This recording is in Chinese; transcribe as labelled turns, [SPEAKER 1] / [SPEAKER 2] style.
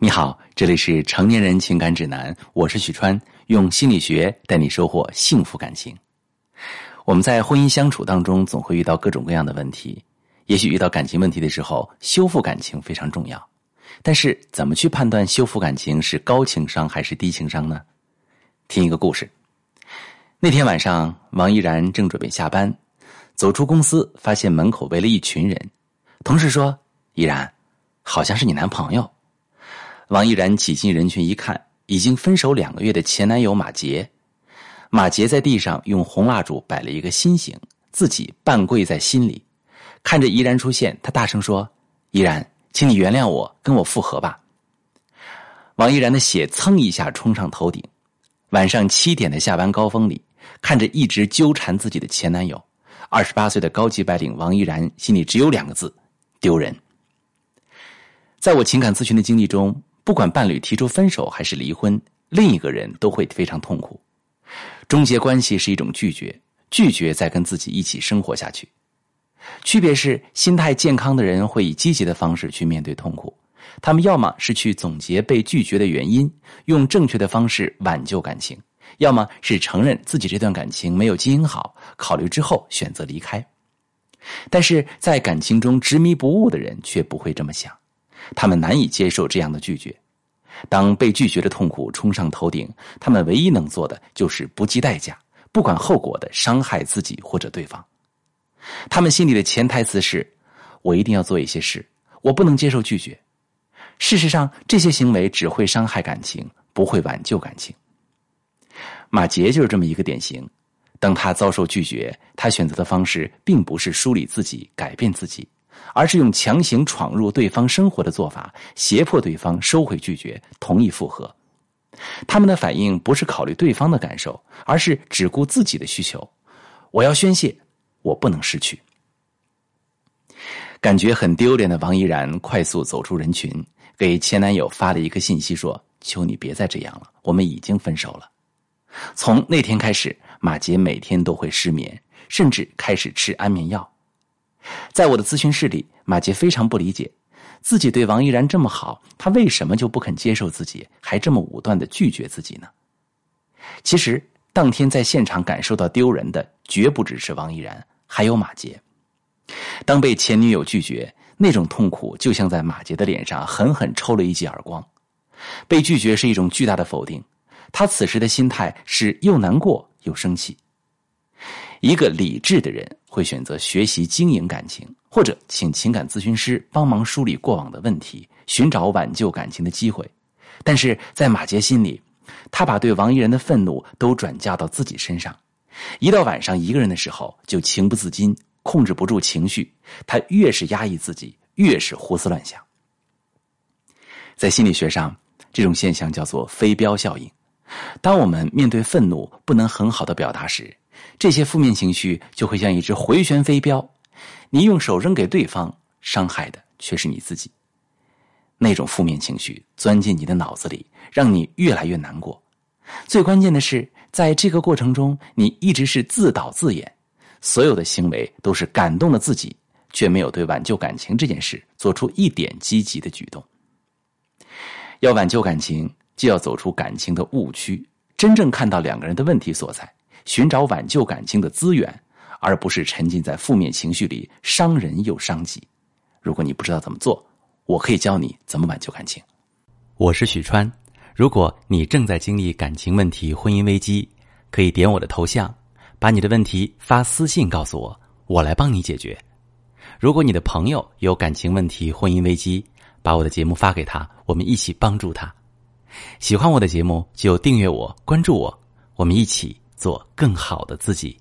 [SPEAKER 1] 你好，这里是成年人情感指南，我是许川，用心理学带你收获幸福感情。我们在婚姻相处当中，总会遇到各种各样的问题。也许遇到感情问题的时候，修复感情非常重要。但是，怎么去判断修复感情是高情商还是低情商呢？听一个故事。那天晚上，王依然正准备下班，走出公司，发现门口围了一群人。同事说：“依然，好像是你男朋友。”王依然挤进人群一看，已经分手两个月的前男友马杰。马杰在地上用红蜡烛摆了一个心形，自己半跪在心里，看着依然出现，他大声说：“依然，请你原谅我，跟我复合吧。”王依然的血蹭一下冲上头顶。晚上七点的下班高峰里，看着一直纠缠自己的前男友，二十八岁的高级白领王依然心里只有两个字：丢人。在我情感咨询的经历中。不管伴侣提出分手还是离婚，另一个人都会非常痛苦。终结关系是一种拒绝，拒绝再跟自己一起生活下去。区别是，心态健康的人会以积极的方式去面对痛苦，他们要么是去总结被拒绝的原因，用正确的方式挽救感情；要么是承认自己这段感情没有经营好，考虑之后选择离开。但是在感情中执迷不悟的人却不会这么想。他们难以接受这样的拒绝，当被拒绝的痛苦冲上头顶，他们唯一能做的就是不计代价、不管后果的伤害自己或者对方。他们心里的潜台词是：我一定要做一些事，我不能接受拒绝。事实上，这些行为只会伤害感情，不会挽救感情。马杰就是这么一个典型。当他遭受拒绝，他选择的方式并不是梳理自己、改变自己。而是用强行闯入对方生活的做法，胁迫对方收回拒绝，同意复合。他们的反应不是考虑对方的感受，而是只顾自己的需求。我要宣泄，我不能失去。感觉很丢脸的王依然快速走出人群，给前男友发了一个信息，说：“求你别再这样了，我们已经分手了。”从那天开始，马杰每天都会失眠，甚至开始吃安眠药。在我的咨询室里，马杰非常不理解，自己对王依然这么好，他为什么就不肯接受自己，还这么武断的拒绝自己呢？其实，当天在现场感受到丢人的，绝不只是王依然，还有马杰。当被前女友拒绝，那种痛苦就像在马杰的脸上狠狠抽了一记耳光。被拒绝是一种巨大的否定，他此时的心态是又难过又生气。一个理智的人会选择学习经营感情，或者请情感咨询师帮忙梳理过往的问题，寻找挽救感情的机会。但是在马杰心里，他把对王一人的愤怒都转嫁到自己身上。一到晚上一个人的时候，就情不自禁，控制不住情绪。他越是压抑自己，越是胡思乱想。在心理学上，这种现象叫做飞镖效应。当我们面对愤怒不能很好的表达时，这些负面情绪就会像一只回旋飞镖，你用手扔给对方，伤害的却是你自己。那种负面情绪钻进你的脑子里，让你越来越难过。最关键的是，在这个过程中，你一直是自导自演，所有的行为都是感动了自己，却没有对挽救感情这件事做出一点积极的举动。要挽救感情，就要走出感情的误区，真正看到两个人的问题所在。寻找挽救感情的资源，而不是沉浸在负面情绪里，伤人又伤己。如果你不知道怎么做，我可以教你怎么挽救感情。
[SPEAKER 2] 我是许川。如果你正在经历感情问题、婚姻危机，可以点我的头像，把你的问题发私信告诉我，我来帮你解决。如果你的朋友有感情问题、婚姻危机，把我的节目发给他，我们一起帮助他。喜欢我的节目就订阅我、关注我，我们一起。做更好的自己。